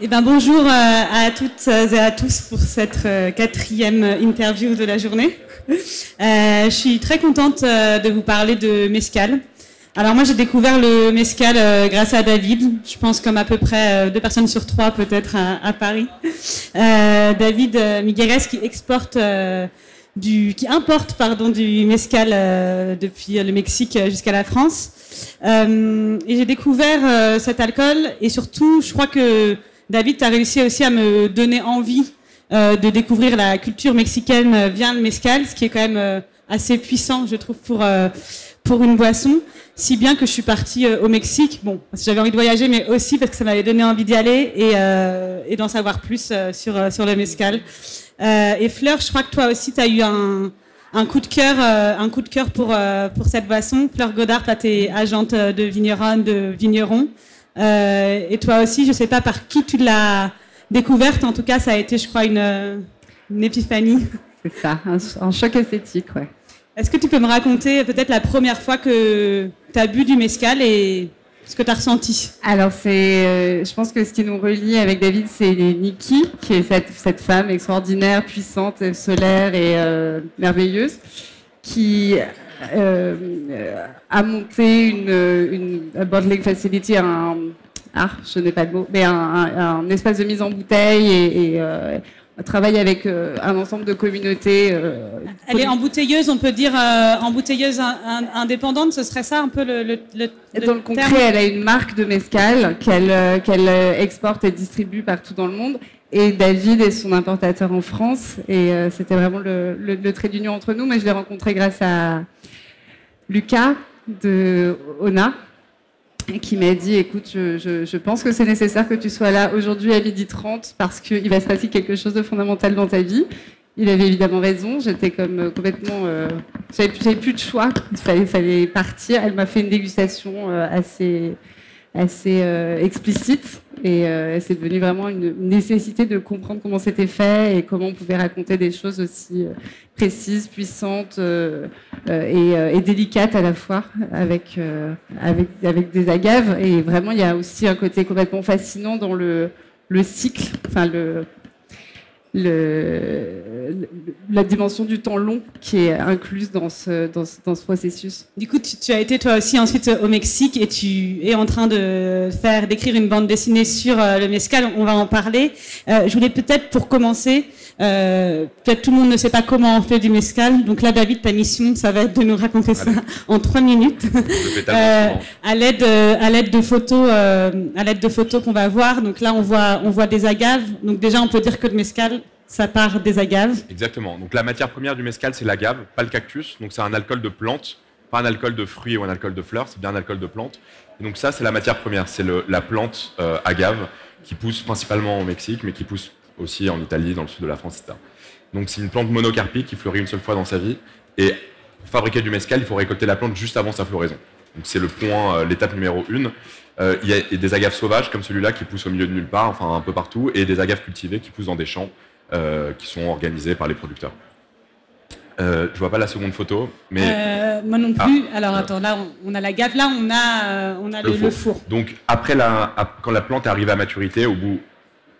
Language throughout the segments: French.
Eh ben, bonjour euh, à toutes et à tous pour cette euh, quatrième interview de la journée. Euh, je suis très contente de vous parler de Mescal. Alors moi j'ai découvert le Mescal grâce à David, je pense comme à peu près deux personnes sur trois peut-être à, Paris. David Migueles qui exporte du, qui importe pardon du Mescal depuis le Mexique jusqu'à la France. et j'ai découvert cet alcool et surtout je crois que David, tu as réussi aussi à me donner envie euh, de découvrir la culture mexicaine euh, via le mezcal, ce qui est quand même euh, assez puissant, je trouve, pour, pour une boisson. Si bien que je suis partie au Mexique, bon, parce que j'avais envie de voyager, mais aussi parce que ça m'avait donné envie d'y aller et, d'en savoir plus sur, sur le mezcal. et Fleur, je crois que toi aussi, tu as eu un, un coup de cœur, un coup de cœur pour, pour cette boisson. Fleur Godard, tu es agente de vigneron, de vigneron. Euh, et toi aussi, je ne sais pas par qui tu l'as découverte, en tout cas, ça a été, je crois, une, épiphanie. C'est ça, un, choc esthétique, ouais. Est-ce que tu peux me raconter peut-être la première fois que tu as bu du mescal et ce que tu as ressenti? Alors, c'est, euh, je pense que ce qui nous relie avec David, c'est Nikki, qui est cette, cette, femme extraordinaire, puissante, solaire et euh, merveilleuse, qui a monté une, une bottling facility, un, ah, je n'ai pas de mots, mais un, espace de mise en bouteille et, et euh, travaille avec euh, un ensemble de communautés. Elle est embouteilleuse, on peut dire embouteilleuse indépendante, ce serait ça un peu le, le, Dans le concret, elle a une marque de mescal qu'elle qu'elle exporte et distribue partout dans le monde. Et David est son importateur en France. Et c'était vraiment le, le trait d'union entre nous. Mais je l'ai rencontré grâce à, Lucas de ONA qui m'a dit écoute, je, pense que c'est nécessaire que tu sois là aujourd'hui à midi 30 parce qu'il va se passer quelque chose de fondamental dans ta vie. Il avait évidemment raison, j'étais comme euh, complètement. Euh, j'avais plus de choix, il fallait, fallait partir. Elle m'a fait une dégustation euh, assez assez euh, explicite et euh, c'est devenu vraiment une nécessité de comprendre comment c'était fait et comment on pouvait raconter des choses aussi euh, précises, puissantes et, délicates à la fois avec, avec, avec des agaves. Et vraiment, il y a aussi un côté complètement fascinant dans le, le cycle, enfin le, la dimension du temps long qui est incluse dans ce, dans ce, processus. Du coup, tu, as été toi aussi ensuite au Mexique et tu es en train de faire d'écrire une bande dessinée sur euh, le mescal. On va en parler. Euh, je voulais peut-être pour commencer, euh, peut-être tout le monde ne sait pas comment on fait du mescal. Donc là, David, ta mission, ça va être de nous raconter ça en trois minutes, à l'aide à l'aide de photos, à l'aide de photos qu'on va voir. Donc là, on voit on voit des agaves. Donc déjà, on peut dire que le mescal ça part des agaves. Exactement. Donc la matière première du mescal, c'est l'agave, pas le cactus. Donc c'est un alcool de plante, pas un alcool de fruits ou un alcool de fleurs, c'est bien un alcool de plante. Et donc ça, c'est la matière première, c'est la plante euh, agave qui pousse principalement au Mexique, mais qui pousse aussi en Italie, dans le sud de la France, etc. Donc c'est une plante monocarpique qui fleurit une seule fois dans sa vie. Et pour fabriquer du mescal, il faut récolter la plante juste avant sa floraison. Donc c'est le point, euh, l'étape numéro une. Euh, il y a des agaves sauvages comme celui-là qui poussent au milieu de nulle part, enfin un peu partout, et des agaves cultivées qui poussent dans des champs euh, qui sont organisés par les producteurs. Euh, je vois pas la seconde photo, mais moi non plus. Ah. Alors attends, là on, a la gaffe, là on a on a le, four. Donc après la, quand la plante arrive à maturité, au bout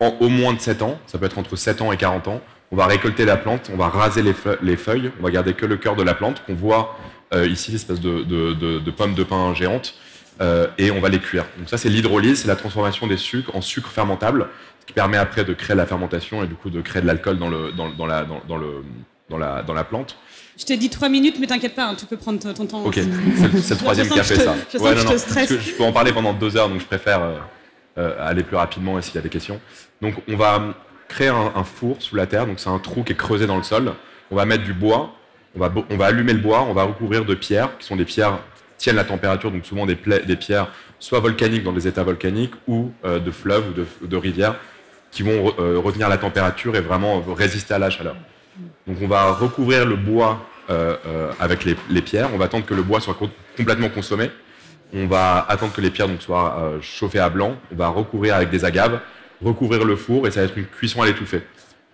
au moins de 7 ans, ça peut être entre 7 ans et 40 ans, on va récolter la plante, on va raser les, feuilles, les feuilles on va garder que le cœur de la plante qu'on voit ici, l'espèce de, de, de, de pommes de pin géantes, et on va les cuire. Donc ça c'est l'hydrolyse, c'est la transformation des sucres en sucre fermentable qui permet après de créer la fermentation et du coup de créer de l'alcool dans, le, dans, dans, la, dans, le, dans, la, dans la plante. Je t'ai dit trois minutes, mais t'inquiète pas, hein, tu peux prendre ton temps. Ok, c'est le troisième qui a fait ça. Je, ouais, non, non, je, je peux en parler pendant deux heures, donc je préfère euh, euh, aller plus rapidement et s'il y a des questions. Donc on va créer un, four sous la terre, donc c'est un trou qui est creusé dans le sol. On va mettre du bois, on va, on va allumer le bois, on va recouvrir de pierres, qui sont des pierres qui tiennent la température, donc souvent des, des pierres soit volcaniques dans des états volcaniques ou euh, de fleuves ou de, de rivières qui vont euh, retenir la température et vraiment résister à la chaleur. Donc on va recouvrir le bois avec les, pierres, on va attendre que le bois soit complètement consommé, on va attendre que les pierres donc, soient chauffées à blanc, on va recouvrir avec des agaves, recouvrir le four et ça va être une cuisson à l'étouffée.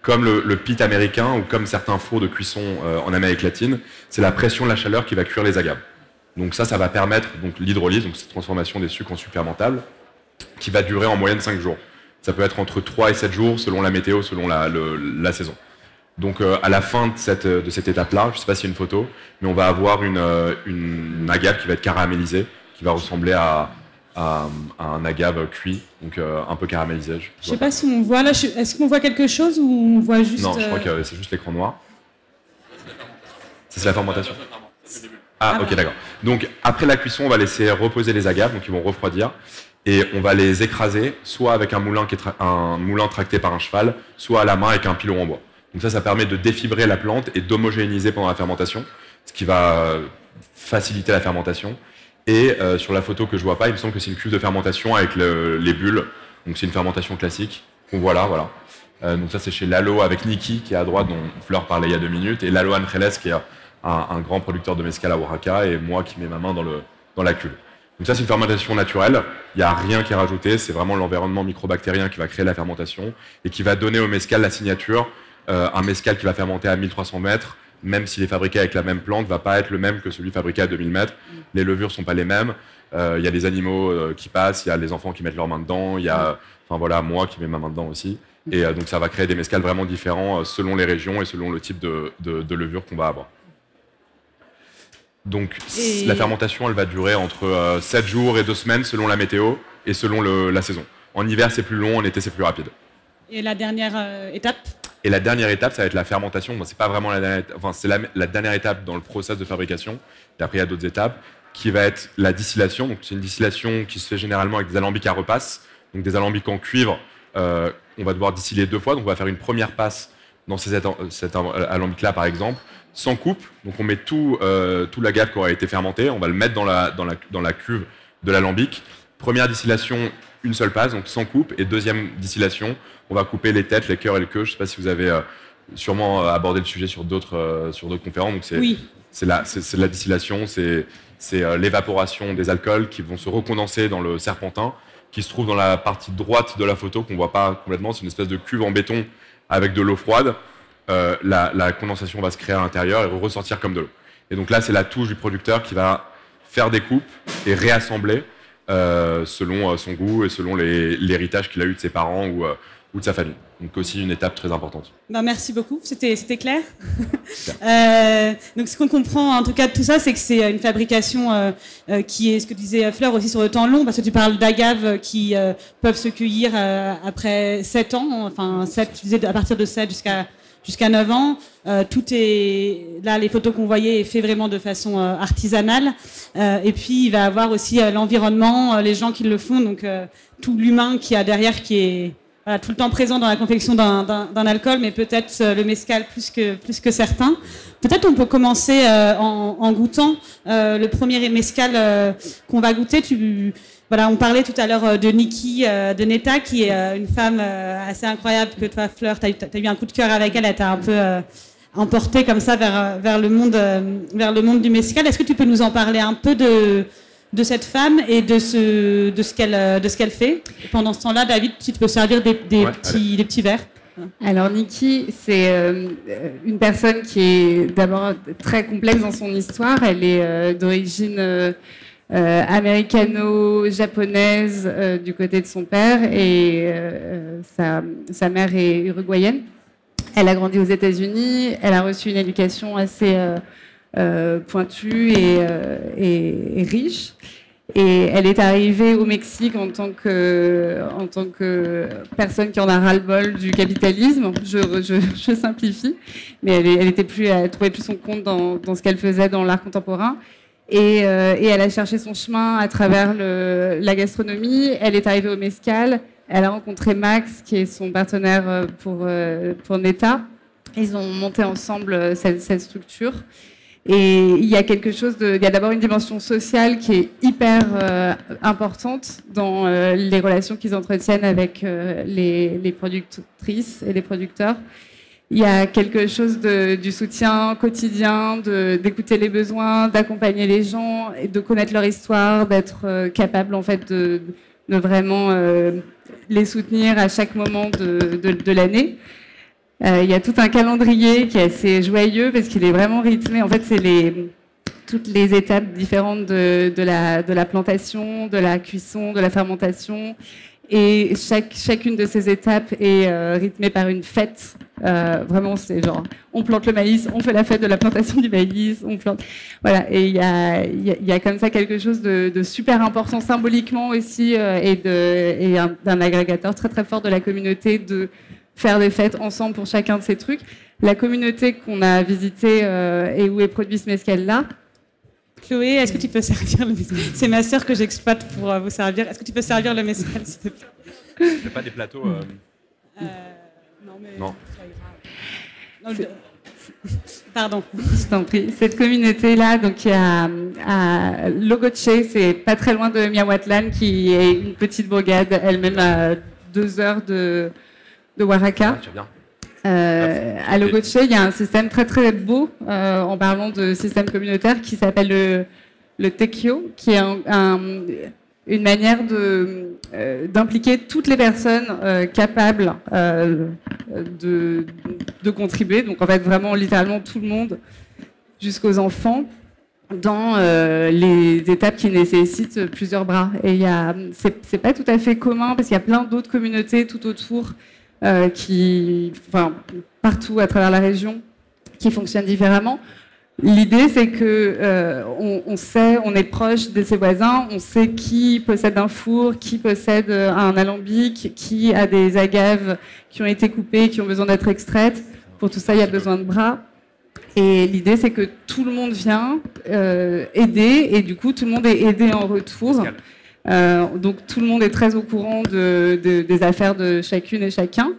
Comme le, pit américain ou comme certains fours de cuisson en Amérique latine, c'est la pression de la chaleur qui va cuire les agaves. Donc ça, ça va permettre donc l'hydrolyse, donc cette transformation des sucres en sucres fermentables, qui va durer en moyenne 5 jours Ça peut être entre 3 et 7 jours selon la météo, selon la, saison. Donc à la fin de cette, de cette étape-là, je ne sais pas s'il y a une photo, mais on va avoir une, une agave qui va être caramélisée, qui va ressembler à, à, un agave cuit, donc un peu caramélisé. Je ne sais pas si on voit là, est-ce qu'on voit quelque chose ou on voit juste... Non, je crois que c'est juste l'écran noir. C'est la fermentation. Ah, ah ok, d'accord. Donc après la cuisson, on va laisser reposer les agaves, donc ils vont refroidir, et on va les écraser, soit avec un moulin, qui est un moulin tracté par un cheval, soit à la main avec un pilon en bois. Donc ça, ça permet de défibrer la plante et d'homogénéiser pendant la fermentation, ce qui va faciliter la fermentation. Et euh, sur la photo que je vois pas, il me semble que c'est une cuve de fermentation avec les bulles. Donc c'est une fermentation classique qu'on voit là, voilà. Euh, donc ça c'est chez Lalo avec Niki qui est à droite dont Fleur parlait il y a deux minutes et Lalo Angeles qui est un, grand producteur de mescal à Oaxaca et moi qui mets ma main dans, le, dans la cuve. Donc ça, c'est une fermentation naturelle. Il n'y a rien qui est rajouté. C'est vraiment l'environnement microbactérien qui va créer la fermentation et qui va donner au mescal la signature. Euh, un mescal qui va fermenter à 1300 mètres, même s'il est fabriqué avec la même plante, va pas être le même que celui fabriqué à 2000 mètres. Les levures sont pas les mêmes. Euh, il y a des animaux euh, qui passent, il y a les enfants qui mettent leurs mains dedans, il y a, enfin voilà, moi qui mets ma main dedans aussi. Et donc ça va créer des mescales vraiment différents selon les régions et selon le type de, de, de levure qu'on va avoir. Donc la fermentation, elle va durer entre 7 euh, jours et 2 semaines selon la météo et selon la saison. En hiver, c'est plus long, en été, c'est plus rapide. Et la dernière euh, étape? Et la dernière étape, ça va être la fermentation. c'est pas vraiment la dernière, étape dans le process de fabrication. Et après, il y a d'autres étapes qui va être la distillation. Donc, c'est une distillation qui se fait généralement avec des alambics à repasse, donc des alambics en cuivre. Euh, on va devoir distiller deux fois. Donc, on va faire une première passe dans cet alambic-là, par exemple, sans coupe. Donc on met tout, euh, tout l'agave qui aura été fermenté, on va le mettre dans la, dans la, dans la cuve de l'alambic. Première distillation, une seule passe, donc sans coupe. Et deuxième distillation, on va couper les têtes, les cœurs et le queue. Je ne sais pas si vous avez euh, sûrement euh, abordé le sujet sur d'autres euh, sur d'autres conférences. Donc c'est oui. c'est la, c'est, la distillation, c'est c'est l'évaporation des alcools qui vont se recondenser dans le serpentin, qui se trouve dans la partie droite de la photo qu'on voit pas complètement. C'est une espèce de cuve en béton avec de l'eau froide. Euh, la, condensation va se créer à l'intérieur et ressortir comme de l'eau. Et donc là, c'est la touche du producteur qui va faire des coupes et réassembler euh, selon euh, son goût et selon l'héritage qu'il a eu de ses parents ou, ou, de sa famille. Donc aussi une étape très importante. Ben, merci beaucoup, c'était clair. donc ce qu'on comprend en tout cas de tout ça, c'est que c'est une fabrication qui est, ce que disait Fleur, aussi sur le temps long, parce que tu parles d'agaves qui peuvent se cueillir après 7 ans, enfin 7, tu disais à partir de 7 jusqu'à jusqu'à 9 ans. Euh, tout est là, les photos qu'on voyait est fait vraiment de façon euh, artisanale. Euh, et puis il va avoir aussi l'environnement, les gens qui le font, donc tout l'humain qui a derrière, qui est voilà, tout le temps présent dans la confection d'un alcool, mais peut-être le mescal plus que plus que certains. Peut-être on peut commencer en, en, goûtant le premier mescal qu'on va goûter. Tu voilà, on parlait tout à l'heure euh, de Nikki euh, de Neta, qui est euh, une femme assez incroyable que toi, Fleur, tu as, eu un coup de cœur avec elle, elle t'a un peu emporté comme ça vers, vers, le monde, vers le monde du mescal. Est-ce que tu peux nous en parler un peu de, de cette femme et de ce, de ce qu'elle fait? Et Pendant ce temps-là, David, si tu peux servir des, des petits, des petits verres. Alors Nikki, c'est une personne qui est d'abord très complexe dans son histoire. Elle est d'origine euh, américano-japonaise euh, du côté de son père et euh, sa, mère est uruguayenne. Elle a grandi aux États-Unis, elle a reçu une éducation assez pointue et, riche. Et elle est arrivée au Mexique en tant que, personne qui en a ras-le-bol du capitalisme. Je, simplifie, mais elle, elle était plus, trouvait plus son compte dans ce qu'elle faisait dans l'art contemporain. Euh, et, elle a cherché son chemin à travers la gastronomie. Elle est arrivée au Mescal. Elle a rencontré Max, qui est son partenaire euh, pour, euh, pour Neta. Ils ont monté ensemble cette, structure. Et il y a quelque chose il y a d'abord une dimension sociale qui est hyper importante dans les relations qu'ils entretiennent avec les, productrices et les producteurs il y a quelque chose du soutien quotidien, d'écouter les besoins, d'accompagner les gens de connaître leur histoire, d'être euh, capable en fait de, vraiment euh, les soutenir à chaque moment de, l'année. Euh, il y a tout un calendrier qui est assez joyeux parce qu'il est vraiment rythmé. En fait, c'est les toutes les étapes différentes de la plantation, de la cuisson, de la fermentation. Et chaque, chacune de ces étapes est euh, rythmée par une fête. Euh, vraiment, c'est genre, on plante le maïs, on fait la fête de la plantation du maïs, on plante. Voilà, et il y a, y a, comme ça quelque chose de, de super important symboliquement aussi euh, et, de, et d'un agrégateur très très fort de la communauté de faire des fêtes ensemble pour chacun de ces trucs. La communauté qu'on a visitée et où est produit ce mescal-là, Chloé, est-ce que tu peux servir le messcal C'est ma sœur que j'exploite pour euh, vous servir. Est-ce que tu peux servir le messcal, s'il te plaît? Il pas des plateaux euh... Euh, Non, mais. Non. Pardon. Je t'en prie. Cette communauté-là, donc il y a à Logoche, c'est pas très loin de Miawatlan, qui est une petite bourgade, elle-même à deux heures de, de Waraka. Ah, tu bien. Euh, à Logoche, il y a un système très très beau euh, en parlant de système communautaire qui s'appelle le, le Tekio, qui est un, une manière euh, d'impliquer toutes les personnes euh, capables de, de, contribuer, donc en fait vraiment littéralement tout le monde jusqu'aux enfants dans les étapes qui nécessitent plusieurs bras. Et il y a, c'est, c'est pas tout à fait commun parce qu'il y a plein d'autres communautés tout autour euh, qui, enfin, partout à travers la région, qui fonctionnent différemment. L'idée, c'est que euh, on, on, sait, on est proche de ses voisins, on sait qui possède un four, qui possède un alambic, qui a des agaves qui ont été coupées, qui ont besoin d'être extraites. Pour tout ça, il y a besoin de bras. Et l'idée, c'est que tout le monde vient euh, aider, et du coup, tout le monde est aidé en retour. Euh, donc tout le monde est très au courant de, de, des affaires de chacune et chacun.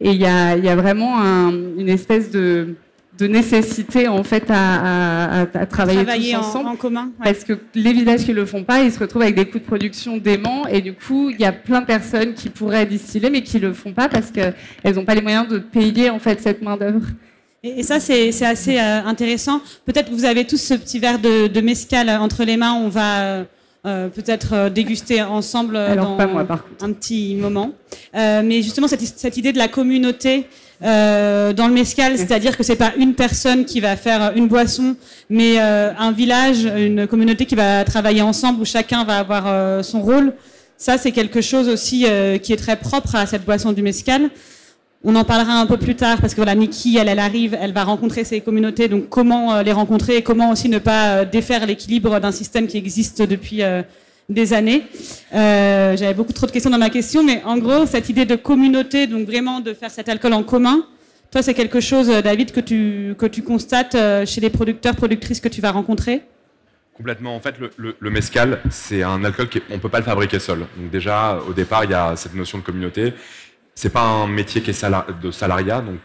Et il y a, y a, vraiment un, une espèce de, de, nécessité en fait à, à, à travailler, travailler tous en, ensemble. En commun, ouais. Parce que les villages qui le font pas, ils se retrouvent avec des coûts de production déments. Et du coup, il y a plein de personnes qui pourraient distiller, mais qui le font pas parce qu'elles n'ont pas les moyens de payer en fait cette main d'œuvre. Et, et ça, c'est assez euh, intéressant. Peut-être que vous avez tous ce petit verre de, de mescal entre les mains. On va euh, peut-être euh, déguster ensemble Alors, dans moi, un petit moment. Euh, mais justement, cette, cette, idée de la communauté euh, dans le mescal, c'est-à-dire que c'est pas une personne qui va faire une boisson, mais euh, un village, une communauté qui va travailler ensemble où chacun va avoir euh, son rôle. Ça, c'est quelque chose aussi qui est très propre à cette boisson du mescal. On en parlera un peu plus tard parce que voilà, Nikki, elle, arrive, elle va rencontrer ces communautés. Donc, comment euh, les rencontrer et comment aussi ne pas euh, défaire l'équilibre d'un système qui existe depuis euh, des années? J'avais beaucoup trop de questions dans ma question, mais en gros, cette idée de communauté, donc vraiment de faire cet alcool en commun, toi, c'est quelque chose, David, que tu, que tu constates chez les producteurs, productrices que tu vas rencontrer? Complètement. En fait, le, le, le mescal, c'est un alcool qu'on ne peut pas le fabriquer seul. Donc déjà, au départ, il y a cette notion de communauté c'est pas un métier qui est de salariat, donc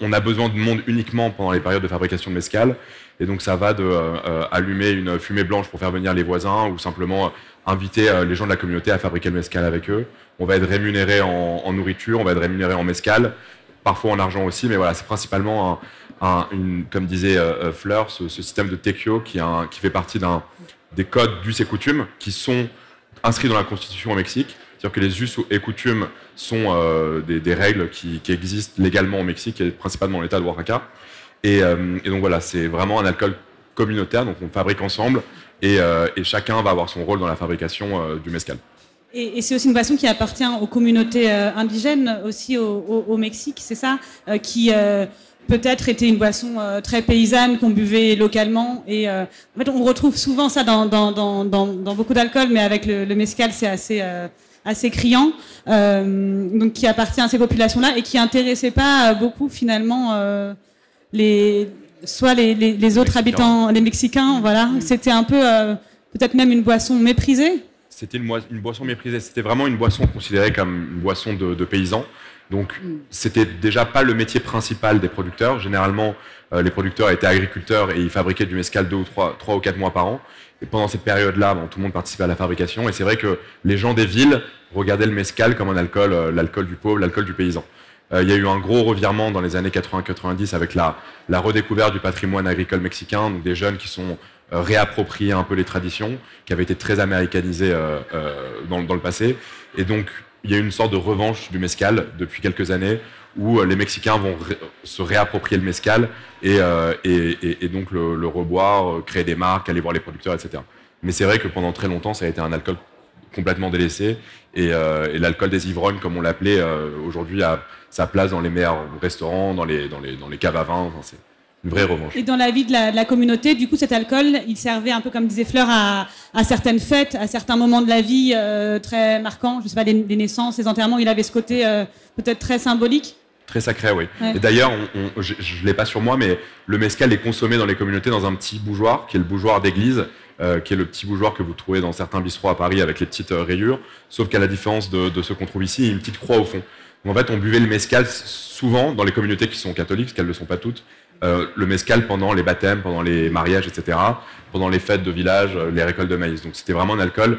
on, a besoin de monde uniquement pendant les périodes de fabrication de mescal, et donc ça va de euh, allumer une fumée blanche pour faire venir les voisins, ou simplement inviter euh, les gens de la communauté à fabriquer le mescal avec eux. On va être rémunéré en, nourriture, on va être rémunéré en mescal, parfois en argent aussi, mais voilà, c'est principalement un, un, une, comme disait euh, Fleur, ce, système de Tekio qui, qui fait partie des codes d'us et coutumes qui sont inscrits dans la Constitution au Mexique c'est-à-dire que les us et coutumes sont euh, des, règles qui, existent légalement au Mexique, et principalement dans l'État de Oaxaca. Et, euh, et donc voilà, c'est vraiment un alcool communautaire, donc on fabrique ensemble, et, euh, chacun va avoir son rôle dans la fabrication du mescal. Et, c'est aussi une boisson qui appartient aux communautés indigènes, aussi au, Mexique, c'est ça Qui peut-être était une boisson très paysanne qu'on buvait localement. Et en fait, on retrouve souvent ça dans, beaucoup d'alcool, mais avec le, le mescal, c'est assez assez criant, euh, donc qui appartient à ces populations-là et qui intéressait pas beaucoup finalement euh, les soit les, les, les autres habitants, les Mexicains, voilà. C'était un peu euh, peut-être même une boisson méprisée. C'était une, une, boisson méprisée. C'était vraiment une boisson considérée comme une boisson de, de paysans. Donc, c'était déjà pas le métier principal des producteurs. Généralement, euh, les producteurs étaient agriculteurs et ils fabriquaient du mescal deux ou trois, trois ou quatre mois par an. Et pendant cette période-là, bon, tout le monde participait à la fabrication. Et c'est vrai que les gens des villes regardaient le mescal comme un alcool, euh, l'alcool du pauvre, l'alcool du paysan. Euh, il y a eu un gros revirement dans les années 80-90 avec la, la redécouverte du patrimoine agricole mexicain, donc des jeunes qui sont euh, réappropriés un peu les traditions, qui avaient été très américanisées euh, dans, dans le passé. Et donc, il y a eu une sorte de revanche du mescal depuis quelques années où les Mexicains vont se réapproprier le mescal et, euh, donc le, reboire, créer des marques, aller voir les producteurs, etc. Mais c'est vrai que pendant très longtemps, ça a été un alcool complètement délaissé. Et, l'alcool des ivrognes, comme on l'appelait, aujourd'hui a sa place dans les meilleurs restaurants, dans les, dans caves à vin. C'est une vraie revanche. Et dans la vie de la, communauté, du coup, cet alcool, il servait un peu comme disait Fleur à, certaines fêtes, à certains moments de la vie très marquants. Je sais pas, les, les, naissances, les enterrements, il avait ce côté peut-être très symbolique. Très sacré, oui. Et d'ailleurs, je ne l'ai pas sur moi, mais le mescal est consommé dans les communautés dans un petit bougeoir, qui est le bougeoir d'église, euh, qui est le petit bougeoir que vous trouvez dans certains bistrots à Paris avec les petites euh, rayures, sauf qu'à la différence de, de ce qu'on trouve ici, il y a une petite croix au fond. Donc, en fait, on buvait le mescal souvent dans les communautés qui sont catholiques, parce qu'elles ne le sont pas toutes, euh, le mescal pendant les baptêmes, pendant les mariages, etc., pendant les fêtes de village, les récoltes de maïs. Donc c'était vraiment un alcool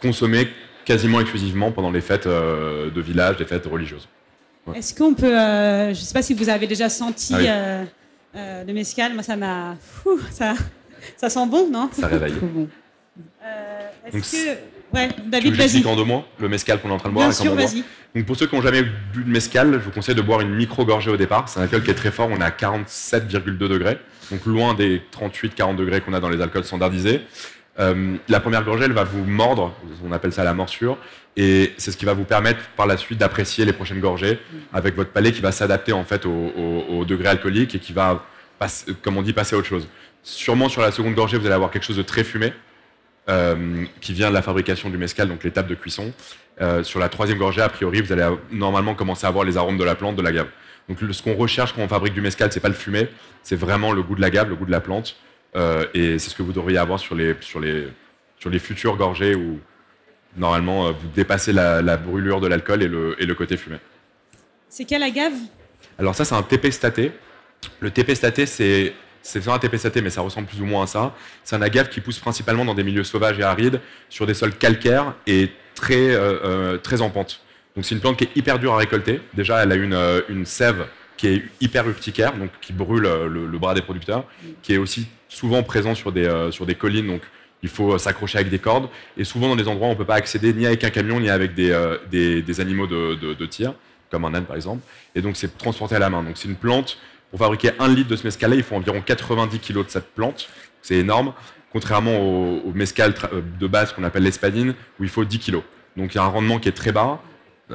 consommé quasiment exclusivement pendant les fêtes de village, les fêtes religieuses. Est-ce qu'on peut, euh, je ne sais pas si vous avez déjà senti ah oui. euh, euh, le mescal, moi ça m'a, ça, ça sent bon, non? Ça réveille. bon. Est-ce Donc, que, ouais, David, vas-y. en deux mots, le mescal qu'on est en train de boire. Bien sûr, vas-y. Donc pour ceux qui n'ont jamais bu de mescal, je vous conseille de boire une micro-gorgée au départ. C'est un alcool qui est très fort, on est à 47,2 degrés, donc loin des 38-40 degrés qu'on a dans les alcools standardisés. Euh, la première gorgée, elle va vous mordre, on appelle ça la morsure, et c'est ce qui va vous permettre par la suite d'apprécier les prochaines gorgées avec votre palais qui va s'adapter en fait au, degré alcoolique et qui va, comme on dit, passer à autre chose. Sûrement sur la seconde gorgée, vous allez avoir quelque chose de très fumé, euh, qui vient de la fabrication du mescal, donc l'étape de cuisson. Euh, sur la troisième gorgée, a priori, vous allez normalement commencer à avoir les arômes de la plante, de la l'agave. Donc ce qu'on recherche quand on fabrique du mescal, c'est pas le fumé, c'est vraiment le goût de l'agave, le goût de la plante. Euh, et c'est ce que vous devriez avoir sur les, sur les, sur les futures gorgées où normalement euh, vous dépassez la, la brûlure de l'alcool et le, et le côté fumé. C'est quel agave? Alors ça c'est un TP staté. Le TP staté c'est c'est un TP staté mais ça ressemble plus ou moins à ça. C'est un agave qui pousse principalement dans des milieux sauvages et arides sur des sols calcaires et très, euh, euh, très en pente. Donc c'est une plante qui est hyper dure à récolter. Déjà elle a une, une sève qui est hyper urticaire, donc qui brûle le, le, bras des producteurs, qui est aussi souvent présent sur des, euh, sur des collines, donc il faut s'accrocher avec des cordes, et souvent dans des endroits on ne peut pas accéder ni avec un camion, ni avec des, euh, des, animaux de, de, tir, comme un âne par exemple, et donc c'est transporté à la main. Donc c'est une plante, pour fabriquer un litre de ce mescal il faut environ 90 kg de cette plante, c'est énorme, contrairement au, au mescal de base qu'on appelle l'espadine, où il faut 10 kg. Donc il y a un rendement qui est très bas,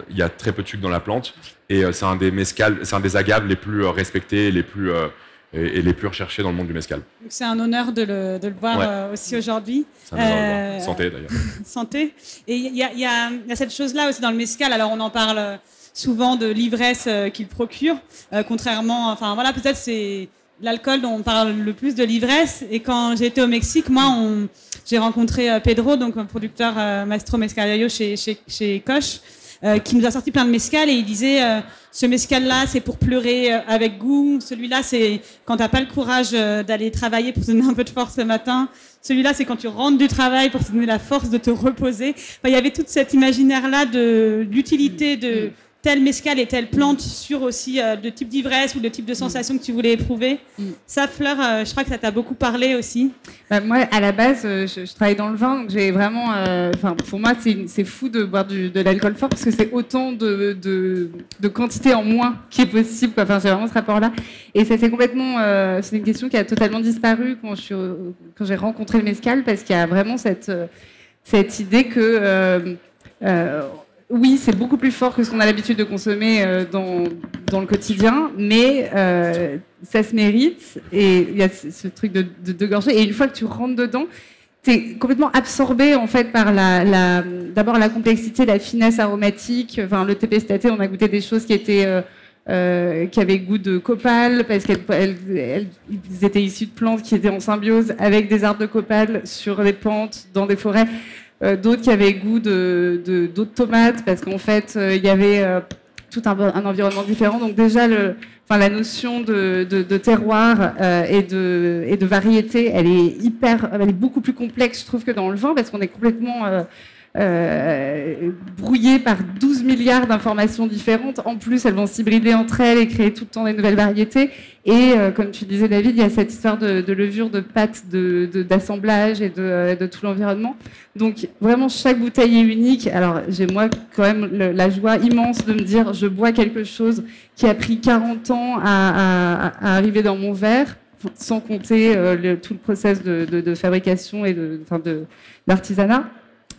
il y a très peu de sucre dans la plante. Et euh, c'est un des mescal, c'est un des agaves les plus euh, respectés, les plus euh, et, et, les plus recherchés dans le monde du mescal. C'est un honneur de le, de le voir ouais. euh, aussi aujourd'hui. Euh, santé d'ailleurs. santé. Et il y, y, y a, cette chose-là aussi dans le mescal. Alors on en parle souvent de l'ivresse qu'il procure, contrairement, enfin voilà, peut-être c'est l'alcool dont on parle le plus de l'ivresse. Et quand été au Mexique, moi, j'ai rencontré Pedro, donc un producteur Maestro Mescalayo chez, chez, chez Koch euh, qui nous a sorti plein de mescal et il disait euh, ce mescal là c'est pour pleurer euh, avec goût, celui-là c'est quand t'as pas le courage euh, d'aller travailler pour te donner un peu de force le matin, celui-là c'est quand tu rentres du travail pour te donner la force de te reposer. Enfin, il y avait tout cet imaginaire là de l'utilité de telle mescal et telle plante sur aussi euh, le type d'ivresse ou le type de sensation que tu voulais éprouver. Mm. Ça, Fleur, euh, je crois que ça t'a beaucoup parlé aussi. Bah, moi, à la base, euh, je, je, travaille dans le vin, donc j'ai vraiment. Enfin, pour moi, c'est fou de boire du, de l'alcool fort parce que c'est autant de, de, de, quantité en moins qui est possible. Enfin, j'ai vraiment ce rapport-là. Et ça, c'est complètement. c'est une question qui a totalement disparu quand j'ai quand rencontré le mescal parce qu'il y a vraiment cette, cette idée que oui, c'est beaucoup plus fort que ce qu'on a l'habitude de consommer euh, dans, dans, le quotidien, mais euh, ça se mérite. Et il y a ce, truc de, de. Et une fois que tu rentres dedans, tu es complètement absorbé en fait par la, d'abord la complexité, la finesse aromatique. Enfin, le TP staté, on a goûté des choses qui étaient euh, qui avaient goût de copal parce qu'elles elles, elles, étaient issues de plantes qui étaient en symbiose avec des arbres de copal sur des pentes dans des forêts euh, d'autres qui avaient goût de, d'autres tomates, parce qu'en fait, euh, il y avait euh, tout un, environnement différent. Donc déjà, la notion de, terroir et, de, variété, elle est hyper, elle est beaucoup plus complexe, je trouve, que dans le vin, parce qu'on est complètement euh, brouillées par 12 milliards d'informations différentes. En plus, elles vont s'hybrider entre elles et créer tout le temps des nouvelles variétés. Et euh, comme tu disais, David, il y a cette histoire de, levure, de pâte, d'assemblage de, de, et de, de tout l'environnement. Donc vraiment, chaque bouteille est unique. Alors j'ai moi quand même la joie immense de me dire, je bois quelque chose qui a pris 40 ans à, à, à arriver dans mon verre sans compter euh, le, tout le process de, de, de fabrication et enfin de,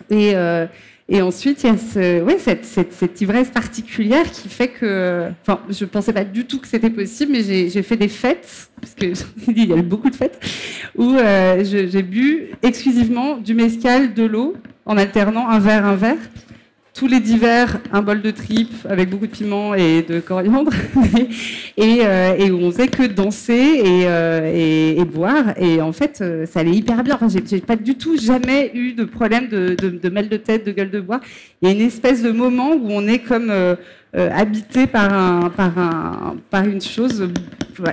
d'artisanat. Et, ensuite, il y a ce, cette, cette, ivresse particulière qui fait que, enfin, je pensais pas du tout que c'était possible, mais j'ai fait des fêtes, parce que il y a eu beaucoup de fêtes, où euh, j'ai bu exclusivement du mescal, de l'eau, en alternant un verre, un verre tous les divers, un bol de tripes avec beaucoup de piment et de coriandre, et, euh, et, où on faisait que danser et, euh, boire. Et en fait, euh, ça allait hyper bien. Enfin, j'ai pas du tout jamais eu de problème de, mal de tête, de gueule de bois. Il y a une espèce de moment où on est comme euh, euh, habité par, un, par, un, par une chose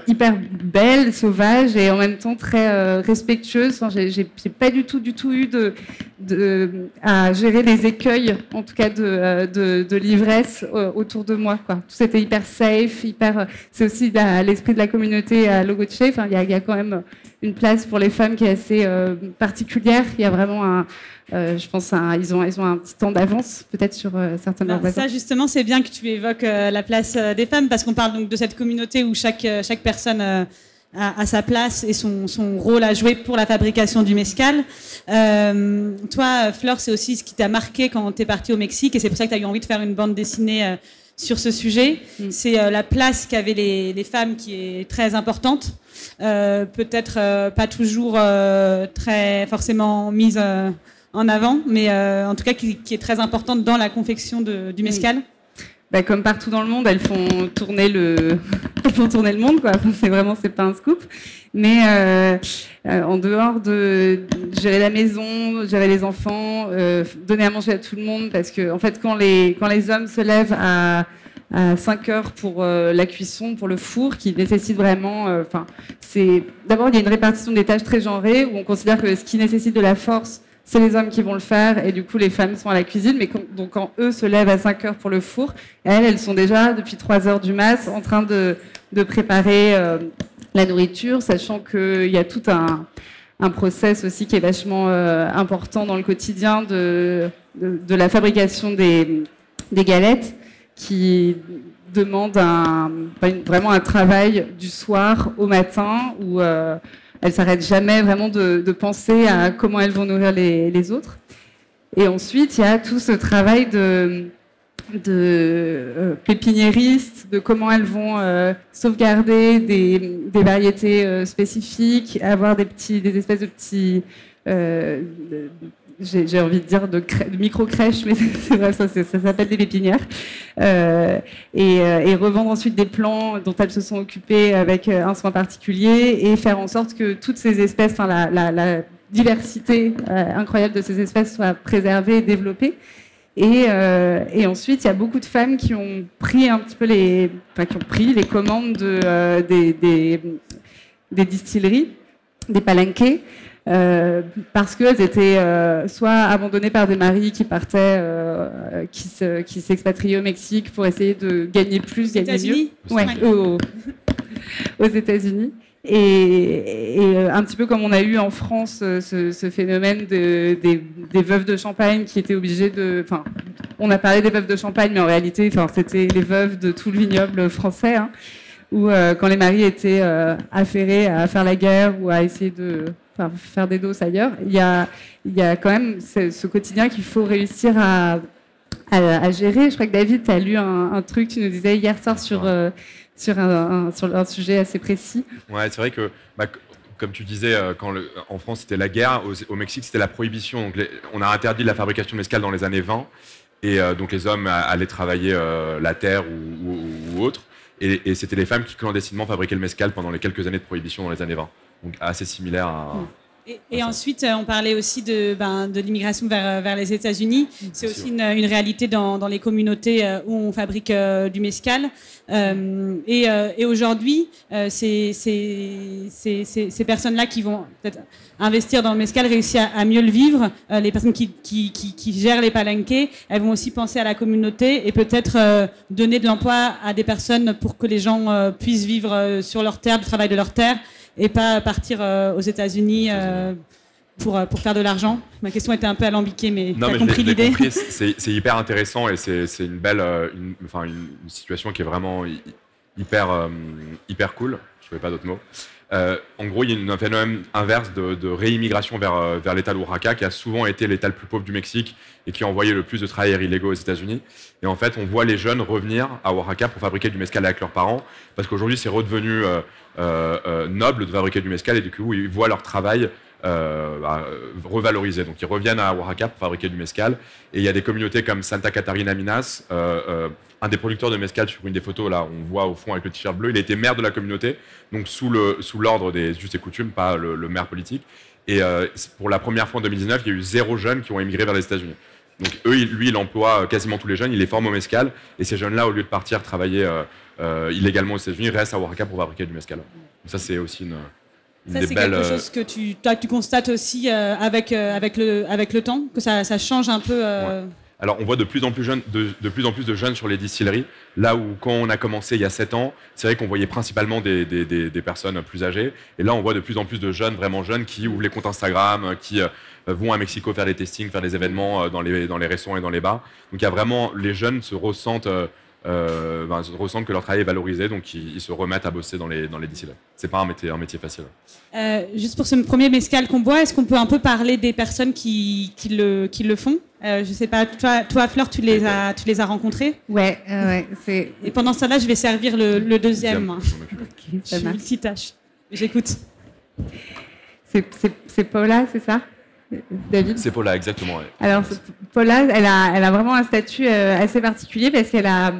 hyper belle, sauvage et en même temps très euh, respectueuse. Enfin, j'ai pas du tout, du tout eu de, de, à gérer les écueils, en tout cas de, euh, de, l'ivresse autour de moi. Quoi. Tout c'était hyper safe, hyper. C'est aussi l'esprit de la communauté à Logoche. Enfin, il y a quand même une place pour les femmes qui est assez particulière. Il y a vraiment un euh, je pense qu'ils ont, ils ont un petit temps d'avance peut-être sur euh, certains de Ça justement, c'est bien que tu évoques euh, la place des femmes parce qu'on parle donc de cette communauté où chaque, chaque personne a, a, sa place et son, son, rôle à jouer pour la fabrication du mescal. toi, Fleur, c'est aussi ce qui t'a marqué quand tu es partie au Mexique et c'est pour ça que tu as eu envie de faire une bande dessinée sur ce sujet. Mm. C'est la place qu'avaient les, les, femmes qui est très importante. peut-être pas toujours très forcément mise en avant, mais euh, en tout cas qui, est très importante dans la confection de, du mescal. Bah, comme partout dans le monde, elles font tourner le, elles font tourner le monde, quoi. c'est vraiment, c'est pas un scoop. Mais euh, euh, en dehors de gérer la maison, gérer les enfants, euh, donner à manger à tout le monde, parce que en fait, quand les quand les hommes se lèvent à à 5 heures pour euh, la cuisson, pour le four, qui nécessite vraiment. Enfin, c'est d'abord il y a une répartition des tâches très genrées où on considère que ce qui nécessite de la force c'est les hommes qui vont le faire et du coup les femmes sont à la cuisine. Mais quand, donc quand eux se lèvent à 5 heures pour le four, elles, elles sont déjà depuis 3 heures du mat en train de, préparer euh, la nourriture, sachant qu'il y a tout un, un process aussi qui est vachement euh, important dans le quotidien de, la fabrication des, galettes qui demande vraiment un travail du soir au matin où elles s'arrêtent jamais vraiment de, penser à comment elles vont nourrir les, autres. Et ensuite, il y a tout ce travail de, de euh, pépiniéristes, de comment elles vont euh, sauvegarder des, variétés euh, spécifiques, avoir des petits, espèces de petits j'ai envie de dire de, de micro-crèches, mais c'est vrai, ça, ça s'appelle des pépinières. Euh, et, euh, et, revendre ensuite des plants dont elles se sont occupées avec euh, un soin particulier et faire en sorte que toutes ces espèces, la, diversité incroyable de ces espèces soit préservée et développée. Et, ensuite, il y a beaucoup de femmes qui ont pris un petit peu les, enfin, qui ont pris les commandes de, des, des, distilleries, des palenqués, euh, parce qu'elles étaient euh, soit abandonnées par des maris qui partaient, euh, qui, se, qui s'expatriaient au Mexique pour essayer de gagner plus, gagner mieux. Ouais, aux, aux États-Unis. Et, et, un petit peu comme on a eu en France ce, ce phénomène de, des, des, veuves de champagne qui étaient obligées de. Enfin, on a parlé des veuves de champagne, mais en réalité, enfin, c'était les veuves de tout le vignoble français, hein, où euh, quand les maris étaient euh, affairés à faire la guerre ou à essayer de faire des doses ailleurs. Il y a, il y a quand même ce, quotidien qu'il faut réussir à, à, gérer. Je crois que David, tu as lu un, un, truc, tu nous disais hier soir sur, euh, sur, un, sur un sujet assez précis. Ouais, c'est vrai que, bah, comme tu disais, euh, quand le, en France c'était la guerre, au, au Mexique c'était la prohibition. Donc les, on a interdit la fabrication de mescal dans les années 20. Et donc les hommes allaient travailler la terre ou, ou, ou autre. Et, et c'était les femmes qui clandestinement fabriquaient le mescal pendant les quelques années de prohibition dans les années 20 donc assez similaire à. Et, et ensuite, on parlait aussi de, ben, de l'immigration vers, vers les États-Unis. Mm. C'est aussi une, une, réalité dans, dans, les communautés euh, où on fabrique euh, du mescal. Euh, et, euh, et aujourd'hui, euh, ces, ces, ces, ces personnes-là qui vont peut-être investir dans le mescal, réussir à, à mieux le vivre, euh, les personnes qui, qui, qui, qui, gèrent les palenqués, elles vont aussi penser à la communauté et peut-être donner de l'emploi à des personnes pour que les gens puissent vivre sur leur terre, du travail de leur terre et pas partir euh, aux États-Unis euh, pour, euh, pour faire de l'argent. Ma question était un peu alambiquée, mais tu as compris l'idée. C'est hyper intéressant et c'est une belle une, enfin, une, situation qui est vraiment hyper, hyper cool. Je ne trouvais pas d'autres mots. Euh, en gros, il y a un phénomène inverse de, réimmigration vers, euh, vers l'État d'Oaxaca, qui a souvent été l'État le plus pauvre du Mexique et qui a envoyé le plus de travailleurs illégaux aux États-Unis. Et en fait, on voit les jeunes revenir à Oaxaca pour fabriquer du mescal avec leurs parents, parce qu'aujourd'hui, c'est redevenu euh, noble de fabriquer du mescal et du coup, ils voient leur travail bah, revalorisé. Donc ils reviennent à Oaxaca pour fabriquer du mescal. Et il y a des communautés comme Santa Catarina Minas, un des producteurs de mescal sur une des photos, là, on voit au fond avec le t-shirt bleu, il été maire de la communauté, donc sous l'ordre des justes et coutumes, pas le, maire politique. Et euh, pour la première fois en 2019, il y a eu zéro jeune qui ont émigré vers les États-Unis. Donc eux, lui, il emploie euh, quasiment tous les jeunes, il les forme au mescal, et ces jeunes-là, au lieu de partir travailler euh, illégalement aux États-Unis, restent à Oaxaca pour fabriquer du mescal. ça, c'est aussi une, ça, c'est quelque chose que tu, tu constates aussi avec, avec, le, avec le temps, que ça, ça change un peu. Alors, on voit de plus en plus, de, plus en plus de jeunes sur les distilleries. Là où, quand on a commencé il y a 7 ans, c'est vrai qu'on voyait principalement des, personnes plus âgées. Et là, on voit de plus en plus de jeunes, vraiment jeunes, qui ouvrent les comptes Instagram, qui euh, vont à Mexico faire des testings, faire des événements euh, dans les, dans les restaurants et dans les bars. Donc, il y a vraiment, les jeunes se ressentent euh, euh, ben, ressentent que leur travail est valorisé, donc ils, se remettent à bosser dans les, dans les distilleries. C'est pas un métier, un métier facile. Euh, juste pour ce premier mescal qu'on boit, est-ce qu'on peut un peu parler des personnes qui, qui, le, qui le font? Euh, Je sais pas, toi, toi Fleur, tu les as, tu les as rencontrés Ouais, ouais. C'est... Et pendant ce temps-là, je vais servir le, le deuxième. okay, je suis multitâche. J'écoute. C'est, c'est, c'est Paula, c'est ça? David C'est Paula, exactement. Alors, Paula, elle a, elle a vraiment un statut assez particulier parce qu'elle a,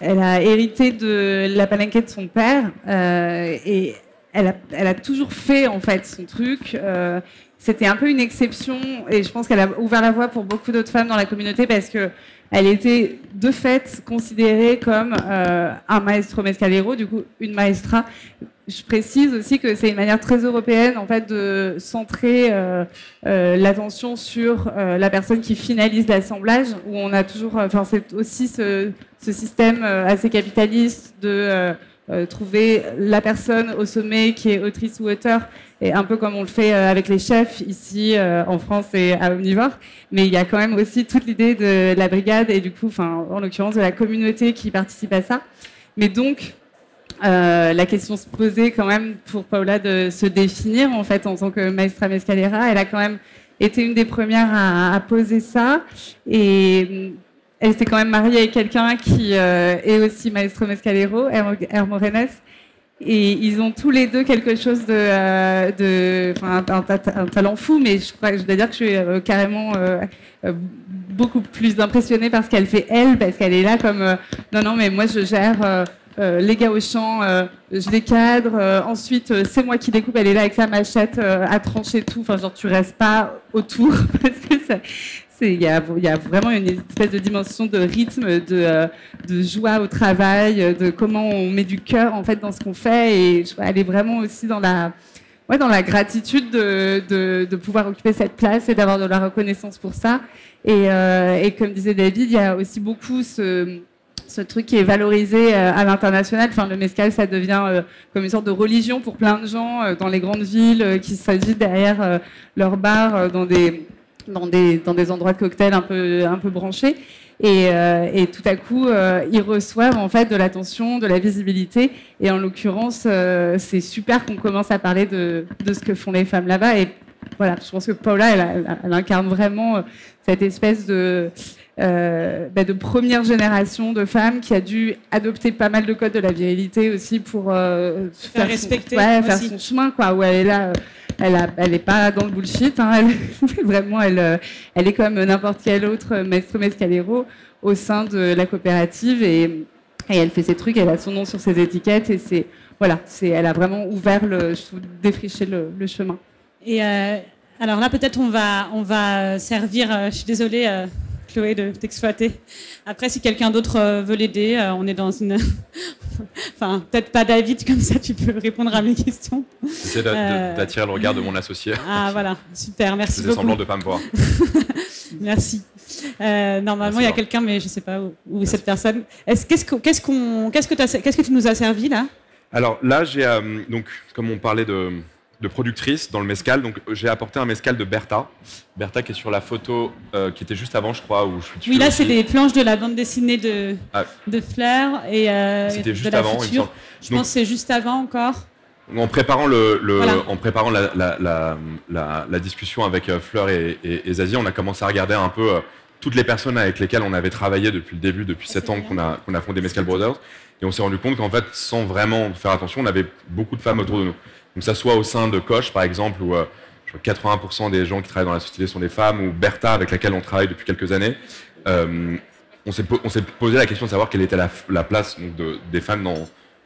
elle a hérité de la palanquée de son père euh, et elle a, elle a, toujours fait en fait son truc. Euh, c'était un peu une exception et je pense qu'elle a ouvert la voie pour beaucoup d'autres femmes dans la communauté parce que elle était de fait considérée comme euh, un maestro mescalero, du coup une maestra. Je précise aussi que c'est une manière très européenne en fait de centrer euh, euh, l'attention sur la personne qui finalise l'assemblage, où on a toujours, enfin c'est aussi ce système assez capitaliste de trouver la personne au sommet qui est autrice ou auteur, et un peu comme on le fait avec les chefs ici en France et à Omnivore. Mais il y a quand même aussi toute l'idée de la brigade et du coup, en l'occurrence de la communauté qui participe à ça. Mais donc euh, la question se posait quand même pour Paula de se définir en fait en tant que maestra mescalera. Elle a quand même été une des premières à, poser ça et euh, elle s'est quand même mariée avec quelqu'un qui euh, est aussi maestro mescalero, Hermo Renes. Et ils ont tous les deux quelque chose de, de un, un, talent fou, mais je, crois, je dois dire que je suis carrément beaucoup plus impressionnée par ce qu'elle fait elle, parce qu'elle est là comme non non mais moi je gère euh, les gars au champ, euh, je les cadre. Euh, ensuite, c'est moi qui découpe. Elle est là avec sa machette à trancher tout. Enfin, genre, tu restes pas autour parce il y a, vraiment une espèce de dimension de rythme, de, joie au travail, de comment on met du cœur en fait dans ce qu'on fait. Et elle est vraiment aussi dans la, ouais, dans la gratitude de, de, de pouvoir occuper cette place et d'avoir de la reconnaissance pour ça. Et, et comme disait David, il y a aussi beaucoup ce ce truc qui est valorisé euh, à l'international. Le mescal, ça devient euh, comme une sorte de religion pour plein de gens euh, dans les grandes villes qui s'agitent derrière leur bar dans des endroits de cocktail un peu branchés. Et, tout à coup, ils reçoivent en fait de l'attention, de la visibilité. Et en l'occurrence, c'est super qu'on commence à parler de, ce que font les femmes là-bas. Et voilà, je pense que Paula, elle incarne vraiment cette espèce de euh, bah, de première génération de femmes qui a dû adopter pas mal de codes de la virilité aussi pour euh, faire, respecter, son, ouais, faire son chemin, quoi, où elle est là. Euh, elle, a, elle est pas dans le bullshit. Hein, elle, vraiment, elle, elle est comme n'importe quel autre maître mescalero au sein de la coopérative et, et, elle fait ses trucs. Elle a son nom sur ses étiquettes et c'est voilà, c'est elle a vraiment ouvert le, défriché le, le chemin. Et alors là, peut-être on va on va servir. je suis désolée de t'exploiter. Après, si quelqu'un d'autre euh, veut l'aider, euh, on est dans une. enfin, peut-être pas David, comme ça tu peux répondre à mes questions. J'essaie euh, d'attirer le regard de mon associé. Ah, voilà, super, merci beaucoup. semblant de ne pas me voir. merci. normalement, il y a quelqu'un, mais je ne sais pas où, est cette personne. Qu'est-ce que, qu'est-ce, qu'on, qu'est-ce, que qu'est-ce que tu nous as servi là? Alors là, j'ai donc, comme on parlait de de productrices dans le mescal. Donc j'ai apporté un mescal de Bertha. Bertha qui est sur la photo euh, qui était juste avant, je crois, où je suis Oui, là c'est des planches de la bande dessinée de, Ah. de Fleur et euh, C'était de juste la avant, future. Je Donc- pense que c'est juste avant encore. En préparant, le, le- Voilà. en préparant la, la- la- la- la discussion avec euh, Fleur et, et- et Zazie, on a commencé à regarder un peu euh, toutes les personnes avec lesquelles on avait travaillé depuis le début, depuis Ah, sept ans qu'on a, qu'on a fondé Mescal Brothers. Et on s'est rendu compte qu'en fait, sans vraiment faire attention, on avait beaucoup de femmes autour de nous. Donc ça soit au sein de Coche, par exemple, où euh, je crois que 80% des gens qui travaillent dans la société sont des femmes, ou Bertha, avec laquelle on travaille depuis quelques années. Euh, on s'est posé la question de savoir quelle était la, la place des femmes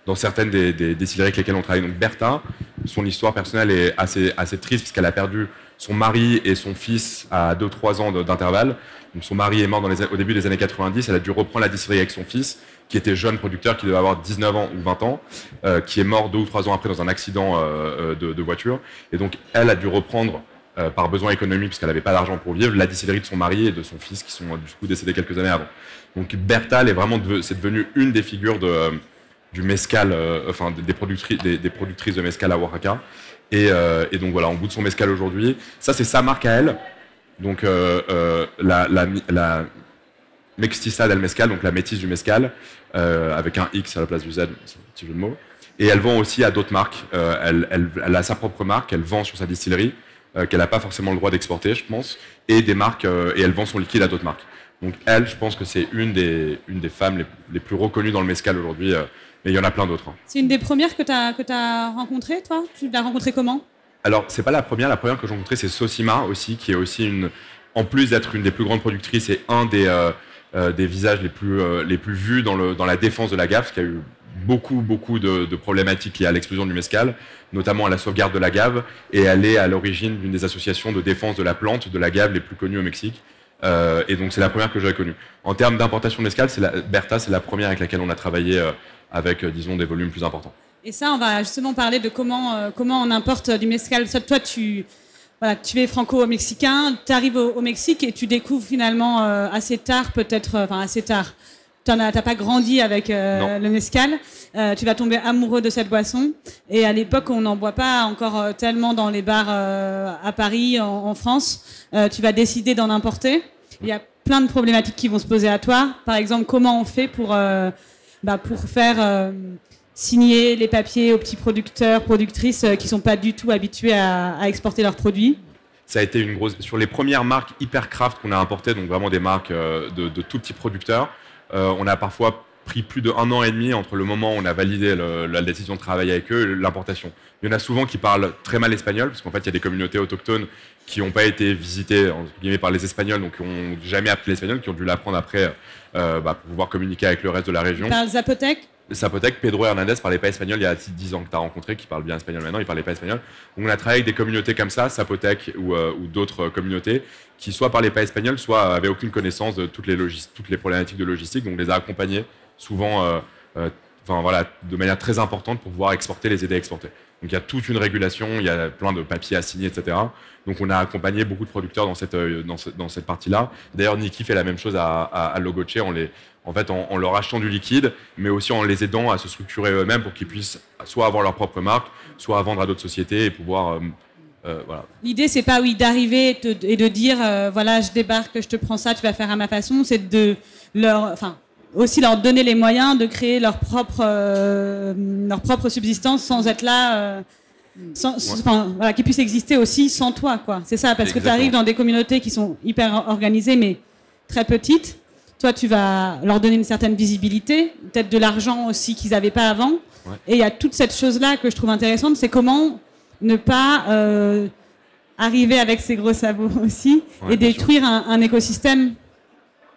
dans, certaines des, des avec lesquelles on travaille. Donc Bertha, son histoire personnelle est assez, triste puisqu'elle a perdu son mari et son fils à 2-3 ans d'intervalle. Son mari est mort au début des années 90. Elle a dû reprendre la distillerie avec son fils, qui était jeune producteur, qui devait avoir 19 ans ou 20 ans, euh, qui est mort deux ou trois ans après dans un accident euh, euh, de, voiture. Et donc elle a dû reprendre par besoin économique, puisqu'elle n'avait pas d'argent pour vivre, la distillerie de son mari et de son fils, qui sont du coup décédés quelques années avant. Donc Bertha, elle est vraiment c'est devenu une des figures du mescal, euh, enfin des, des productrices, de mescal à Oaxaca. Et, donc voilà, on goûte son mescal aujourd'hui. Ça, c'est sa marque à elle. Donc la Mextisa del Mescal, donc la métisse du mescal, euh, avec un X à la place du Z, c'est un petit jeu de mots. Et elle vend aussi à d'autres marques. Euh, elle, elle, elle a sa propre marque, elle vend sur sa distillerie, euh, qu'elle n'a pas forcément le droit d'exporter, je pense, et des marques, et elle vend son liquide à d'autres marques. Donc elle, je pense que c'est une des, une des femmes les, les plus reconnues dans le mescal aujourd'hui, mais il y en a plein d'autres. hein. C'est une des premières que tu as, que as rencontrées, toi? Tu l'as rencontrée comment? Alors, c'est pas la première. La première que j'ai rencontrée, c'est Sosima aussi, qui est aussi une, en plus d'être une des plus grandes productrices et un des, euh, euh, des visages les plus, euh, les plus vus dans, le, dans la défense de la gaffe, parce qu'il y a eu beaucoup, beaucoup de, problématiques liées à l'explosion du mescal, notamment à la sauvegarde de la gave, et elle est à l'origine d'une des associations de défense de la plante, de la gave les plus connues au Mexique. Euh, et donc, c'est la première que j'avais connue. En termes d'importation de mescal, c'est la, Bertha, c'est la première avec laquelle on a travaillé avec, disons, des volumes plus importants. Et ça, on va justement parler de comment, comment on importe du mescal. Toi, tu, voilà, tu es franco-mexicain, tu arrives au, au Mexique et tu découvres finalement euh, assez tard, peut-être, euh, enfin assez tard. Tu n'as pas grandi avec euh, le mescal. Euh, tu vas tomber amoureux de cette boisson. Et à l'époque, on n'en boit pas encore euh, tellement dans les bars euh, à Paris, en, en France. Euh, tu vas décider d'en importer. Il y a plein de problématiques qui vont se poser à toi. Par exemple, comment on fait pour, euh, bah, pour faire euh, signer les papiers aux petits producteurs, productrices euh, qui sont pas du tout habitués à, à exporter leurs produits. ça a été une grosse. Sur les premières marques hyper craft qu'on a importées, donc vraiment des marques euh, de, de tout petits producteurs, euh, on a parfois pris plus de un an et demi entre le moment où on a validé le- la décision de travailler avec eux et l'importation. Il y en a souvent qui parlent très mal espagnol, parce qu'en fait, il y a des communautés autochtones qui n'ont pas été visitées entre guillemets, par les Espagnols, donc qui n'ont jamais appris l'espagnol, qui ont dû l'apprendre après euh, bah, pour pouvoir communiquer avec le reste de la région. Par Zapotec, Sapotec, Pedro Hernandez parlait pas espagnol il y a 10 ans que tu as rencontré, qui parle bien espagnol maintenant, il parlait pas espagnol. On a travaillé avec des communautés comme ça, Sapotec ou, euh, ou d'autres euh, communautés, qui soit parlaient pas espagnol, soit avaient aucune connaissance de toutes les, toutes les problématiques de logistique. Donc on les a accompagnés souvent euh, euh, enfin, voilà, de manière très importante pour pouvoir exporter, les aider à exporter. Donc il y a toute une régulation, il y a plein de papiers à signer, etc. Donc on a accompagné beaucoup de producteurs dans cette, euh, dans ce- dans cette partie-là. D'ailleurs, Niki fait la même chose à, à, Logoche, en, fait, en, en leur achetant du liquide, mais aussi en les aidant à se structurer eux-mêmes pour qu'ils puissent soit avoir leur propre marque, soit à vendre à d'autres sociétés et pouvoir... euh, euh, voilà. l'idée c'est pas oui d'arriver et, de dire euh, voilà je débarque, je te prends ça, tu vas faire à ma façon. C'est de leur, enfin aussi leur donner les moyens de créer leur propre leur propre subsistance sans être là. sans, enfin, voilà, qu'ils puissent exister aussi sans toi, quoi. C'est ça, parce que tu arrives dans des communautés qui sont hyper organisées, mais très petites. Toi, tu vas leur donner une certaine visibilité, peut-être de l'argent aussi qu'ils n'avaient pas avant. Ouais. Et il y a toute cette chose-là que je trouve intéressante, c'est comment ne pas euh, arriver avec ses gros sabots aussi Ouais, et détruire un, un écosystème.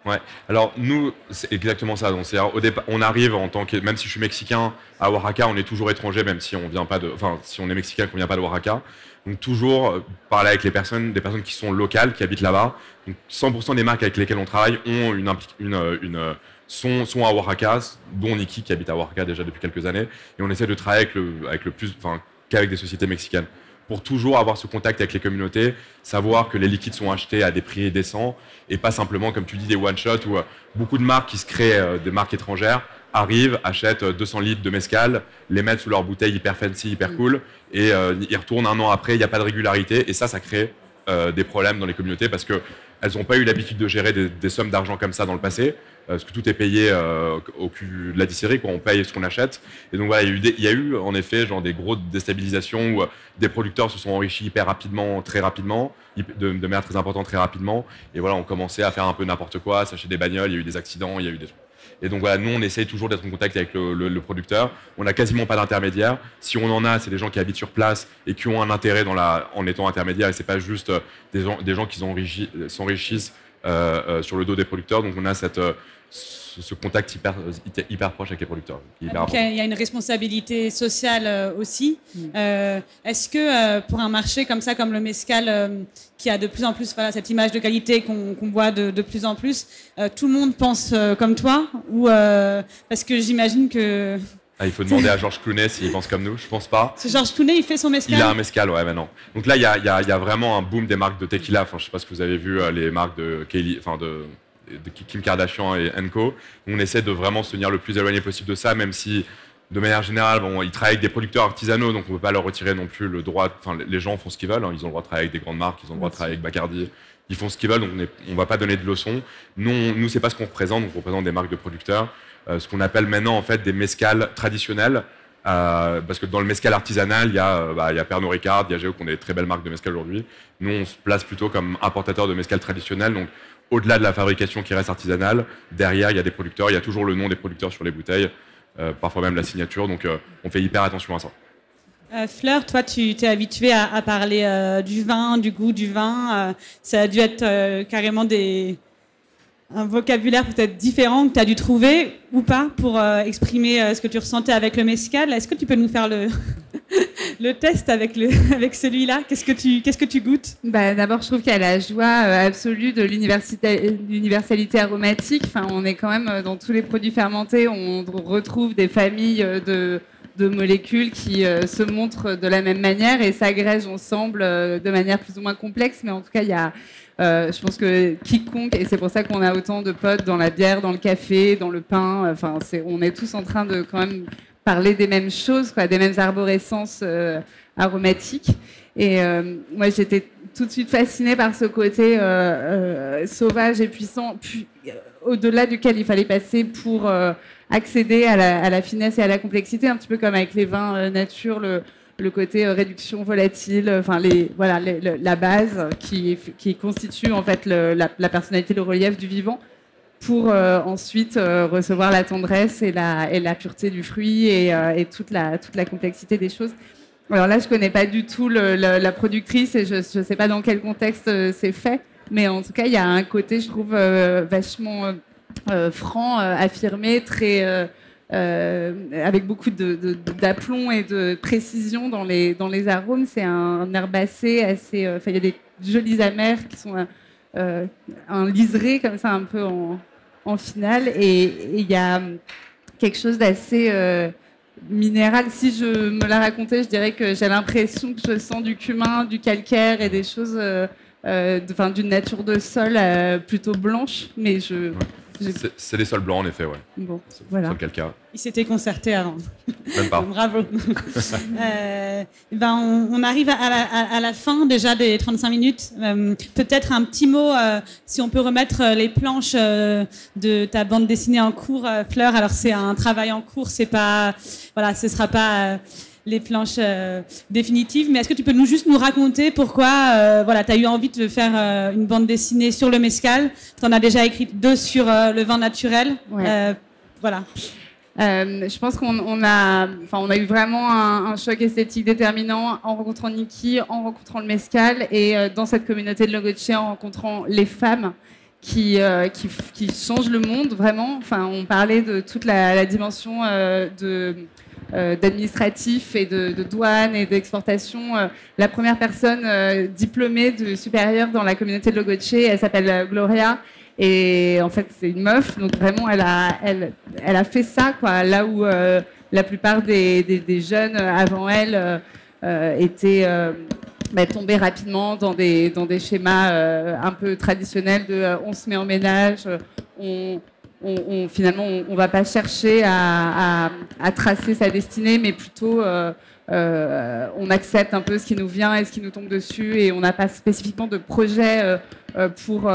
Ouais. Alors nous, c'est exactement ça. Donc, c'est-à-dire, au départ, on arrive en tant que, même si je suis mexicain à Oaxaca, on est toujours étranger, même si on vient pas de, enfin, si on est mexicain qu'on vient pas de Oaxaca. Donc toujours euh, parler avec les personnes, des personnes qui sont locales, qui habitent là-bas. Donc 100% des marques avec lesquelles on travaille ont une, une, euh, une euh, sont, sont à Oaxaca, dont Niki qui habite à Oaxaca déjà depuis quelques années. Et on essaie de travailler avec le, avec le plus, enfin, qu'avec des sociétés mexicaines pour toujours avoir ce contact avec les communautés, savoir que les liquides sont achetés à des prix décents et pas simplement, comme tu dis, des one-shot ou beaucoup de marques qui se créent, des marques étrangères, arrivent, achètent 200 litres de mescal, les mettent sous leur bouteille hyper fancy, hyper mm. cool, et ils retournent un an après, il n'y a pas de régularité, et ça, ça crée des problèmes dans les communautés parce que elles n'ont pas eu l'habitude de gérer des, sommes d'argent comme ça dans le passé, parce que tout est payé au cul de la distillerie, quand on paye ce qu'on achète. Et donc voilà, il y, a eu en effet genre, des grosses déstabilisations où des producteurs se sont enrichis hyper rapidement, très rapidement, de, de manière très importante, très rapidement. Et voilà, on commençait à faire un peu n'importe quoi, s'acheter des bagnoles, il y a eu des accidents, il y a eu des trucs. Et donc voilà, nous, on essaye toujours d'être en contact avec le, producteur. On n'a quasiment pas d'intermédiaire. Si on en a, c'est des gens qui habitent sur place et qui ont un intérêt en étant intermédiaire. Et c'est pas juste euh, des gens, des gens qui s'enrichissent euh, euh, sur le dos des producteurs. Donc on a cette ce, contact hyper, hyper proche avec les producteurs. il y a une responsabilité sociale euh, aussi. Mm. Euh, est-ce que euh, pour un marché comme ça, comme le mescal, qui a de plus en plus voilà, cette image de qualité qu'on voit de, de, plus en plus, tout le monde pense comme toi ou Parce que j'imagine que... Ah, il faut demander à Georges Clooney s'il pense comme nous. Je pense pas. C'est Georges Clooney, il fait son mescal. Il a un mescal, ouais, maintenant. Donc là, il y a, y, a, y a, vraiment un boom des marques de tequila. Enfin, je sais pas si vous avez vu les marques de Kelly, enfin de de Kim Kardashian et Co. On essaie de vraiment se tenir le plus éloigné possible de ça, même si de manière générale, bon, ils travaillent avec des producteurs artisanaux, donc on ne peut pas leur retirer non plus le droit. Enfin, les gens font ce qu'ils veulent. Hein. ils ont le droit de travailler avec des grandes marques, ils ont le droit de travailler avec Bacardi. Ils font ce qu'ils veulent, donc on ne va pas donner de leçons. Nous, nous c'est pas ce qu'on représente. Donc on représente des marques de producteurs, euh, ce qu'on appelle maintenant en fait des mescales traditionnels. Euh, parce que dans le mescal artisanal, il y a, euh, bah, il y a Pernod Ricard, Diageo, qui ont des très belles marques de mescal aujourd'hui. Nous, on se place plutôt comme importateur de mescal traditionnel. Donc, au-delà de la fabrication qui reste artisanale, derrière, il y a des producteurs, il y a toujours le nom des producteurs sur les bouteilles, euh, parfois même la signature, donc euh, on fait hyper attention à ça. Euh, Fleur, toi, tu t'es habituée à, parler du vin, du goût du vin. ça a dû être carrément des, un vocabulaire peut-être différent que tu as dû trouver ou pas pour exprimer ce que tu ressentais avec le mescal. Est-ce que tu peux nous faire le, le test avec, celui-là Qu'est-ce que tu, goûtes? Bah, D'abord, je trouve qu'il y a la joie euh, absolue de l'universalité aromatique. Enfin, on est quand même euh, dans tous les produits fermentés, on retrouve des familles euh, de, de molécules qui se montrent de la même manière et s'agrègent ensemble de manière plus ou moins complexe. Mais en tout cas, il y a, je pense que quiconque, et c'est pour ça qu'on a autant de potes dans la bière, dans le café, dans le pain, enfin, on est tous en train de quand même parler des mêmes choses, des mêmes arborescences euh, aromatiques. Et euh, moi, j'étais tout de suite fascinée par ce côté euh, sauvage et puissant, au-delà duquel il fallait passer pour accéder à la, finesse et à la complexité, un petit peu comme avec les vins nature, le, côté réduction volatile, enfin la base qui, constitue en fait la, personnalité, le relief du vivant pour euh, ensuite euh, recevoir la tendresse et la, et la pureté du fruit et, euh, toute, la, complexité des choses. Alors là, je connais pas du tout la productrice et je ne sais pas dans quel contexte c'est fait, mais en tout cas, il y a un côté, je trouve, vachement franc, affirmé, très avec beaucoup d'aplomb et de précision dans les, dans les arômes. C'est un, herbacé assez. Il y a des jolis amers qui sont un liseré comme ça, un peu en, en finale. Et il y a quelque chose d'assez euh, minéral. Si je me la racontais, je dirais que j'ai l'impression que je sens du cumin, du calcaire et des choses, euh, euh d'une nature de sol plutôt blanche. Mais je. C'est des sols blancs, en effet, ouais. Bon, voilà. calcaire. Il s'était concerté avant. Même pas. Bravo. euh, ben on, arrive à la, fin déjà des 35 minutes. Euh, peut-être un petit mot, euh, si on peut remettre les planches de ta bande dessinée en cours, Fleur. Alors c'est un travail en cours, c'est pas, voilà, ce sera pas les planches définitives. Mais est-ce que tu peux nous juste nous raconter pourquoi voilà, tu as eu envie de faire une bande dessinée sur le mescal? Tu en as déjà écrit deux sur le vin naturel. voilà. Euh, je pense qu'on a, enfin, on a eu vraiment un, choc esthétique déterminant en rencontrant Niki, en rencontrant le Mescal et euh, dans cette communauté de Logoche en rencontrant les femmes qui, euh, qui, le monde vraiment. Enfin, on parlait de toute la, la dimension de d'administratif et de, douane et d'exportation. la première personne diplômée de supérieure dans la communauté de Logoche, elle s'appelle Gloria. Et en fait, c'est une meuf, donc vraiment, elle a, elle, a fait ça, quoi, là où euh, la plupart des, des, jeunes avant elle euh, euh, étaient bah, tombés rapidement dans des, dans des schémas un peu traditionnels de on se met en ménage, on, on, finalement, on, ne va pas chercher à, tracer sa destinée, mais plutôt euh, euh, on accepte un peu ce qui nous vient et ce qui nous tombe dessus, et on n'a pas spécifiquement de projet euh, pour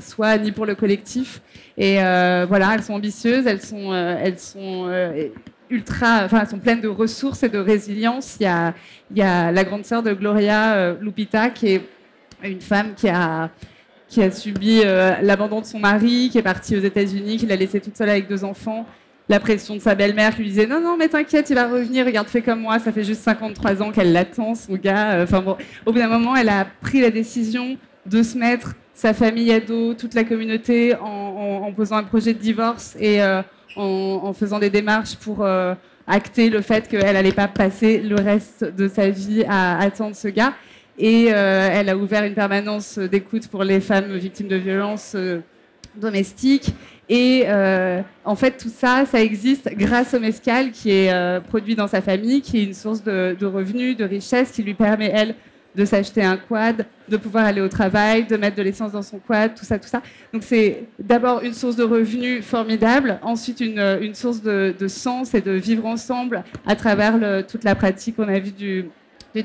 soi ni pour le collectif. Et voilà, elles sont ambitieuses, elles sont, ultra, enfin, elles sont pleines de ressources et de résilience. Il y a la grande sœur de Gloria Lupita, qui est une femme qui a qui a subi euh, l'abandon de son mari, qui est parti aux États-Unis, qui l'a laissé toute seule avec deux enfants, la pression de sa belle-mère qui lui disait non non mais t'inquiète il va revenir regarde fais comme moi. Ça fait juste 53 ans qu'elle l'attend son gars. Euh, enfin bon au bout d'un moment elle a pris la décision de se mettre sa famille à dos toute la communauté en, posant un projet de divorce et euh, en, faisant des démarches pour acter le fait qu'elle n'allait pas passer le reste de sa vie à attendre ce gars et euh, elle a ouvert une permanence d'écoute pour les femmes victimes de violences euh, domestiques. Et euh, en fait, tout ça, ça existe grâce au mescal qui est produit dans sa famille, qui est une source de, de, revenus, de richesse, qui lui permet, elle, de s'acheter un quad, de pouvoir aller au travail, de mettre de l'essence dans son quad, tout ça, tout ça. Donc c'est d'abord une source de revenus formidable, ensuite une, source de, sens et de vivre ensemble à travers toute la pratique qu'on a vue du, du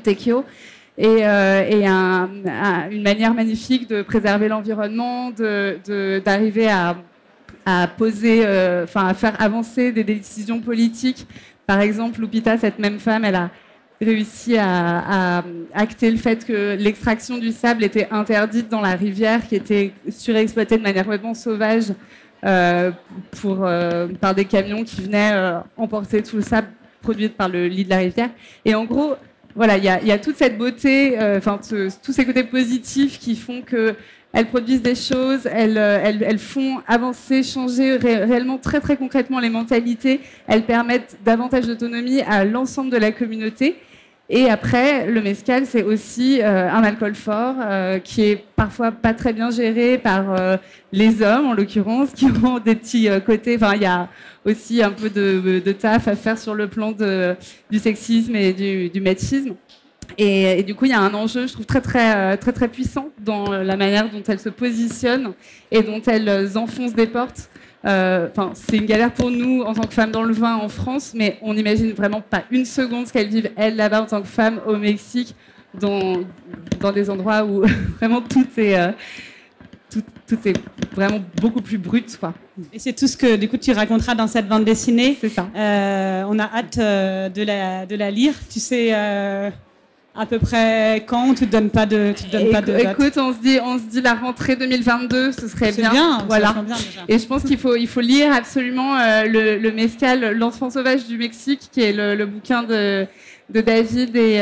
et, euh, une manière magnifique de préserver l'environnement, d'arriver à, poser, euh, enfin à faire avancer des décisions politiques. Par exemple, Lupita, cette même femme, elle a réussi à, acter le fait que l'extraction du sable était interdite dans la rivière, qui était surexploitée de manière complètement sauvage euh, pour, par des camions qui venaient emporter tout le sable produit par le lit de la rivière. Et en gros, voilà, il y a, toute cette beauté, euh, enfin tous ces côtés positifs qui font que elles produisent des choses, elles, euh, elles, font avancer, changer réellement très très concrètement les mentalités, elles permettent davantage d'autonomie à l'ensemble de la communauté. Et après, le mescal, c'est aussi euh, un alcool fort qui est parfois pas très bien géré par les hommes, en l'occurrence, qui ont des petits côtés. Enfin, il y a aussi un peu de, taf à faire sur le plan du sexisme et du, machisme. Et, du coup, il y a un enjeu, je trouve, très, très, euh, très, très puissant dans la manière dont elles se positionnent et dont elles enfoncent des portes. Euh, enfin, c'est une galère pour nous en tant que femmes dans le vin en France, mais on n'imagine vraiment pas une seconde ce qu'elles vivent, elles, là-bas, en tant que femmes au Mexique, dans, dans des endroits où vraiment tout est, euh, tout, est vraiment beaucoup plus brut. Quoi. Et c'est tout ce que du coup, tu raconteras dans cette bande dessinée. C'est ça. Euh, on a hâte euh, de, la, de la lire. Tu sais euh, à peu près quand Tu ne donnes pas de, tu donnes pas de Écoute, on se, dit, on se dit la rentrée 2022, ce serait bien. bien. Voilà. Bien, Et je pense qu'il faut, il faut lire absolument le, le Mescal, L'enfant sauvage du Mexique, qui est le, le bouquin de, de David et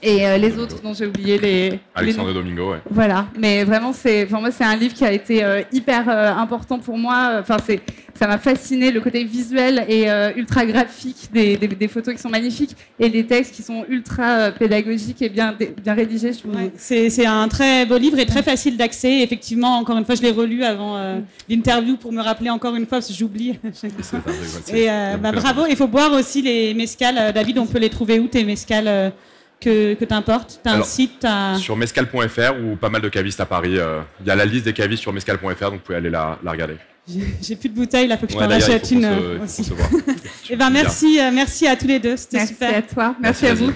et euh, les autres dont j'ai oublié les. Alexandre Domingo, ouais. Voilà, mais vraiment, c'est, enfin, moi, c'est un livre qui a été euh, hyper euh, important pour moi. Enfin, c'est, ça m'a fasciné le côté visuel et ultra graphique des, des, photos qui sont magnifiques et les textes qui sont ultra pédagogiques et bien, bien rédigés. Je c'est, c'est un très beau livre et très facile d'accès. Effectivement, encore une fois, je l'ai relu avant l'interview pour me rappeler encore une fois parce que j'oublie. et bah, bravo. Il faut boire aussi les mescales. David, on peut les trouver où tes mescales que, que t'importes Tu as un site Sur mescal.fr ou pas mal de cavistes à Paris. Euh, il y a la liste des cavistes sur mescal.fr, donc vous pouvez aller la, la regarder. J'ai plus de bouteilles, là, faut que je t'en achète une. Se, aussi. Et eh ben, merci, euh, merci à tous les deux, c'était super. Merci à toi, merci, à vous.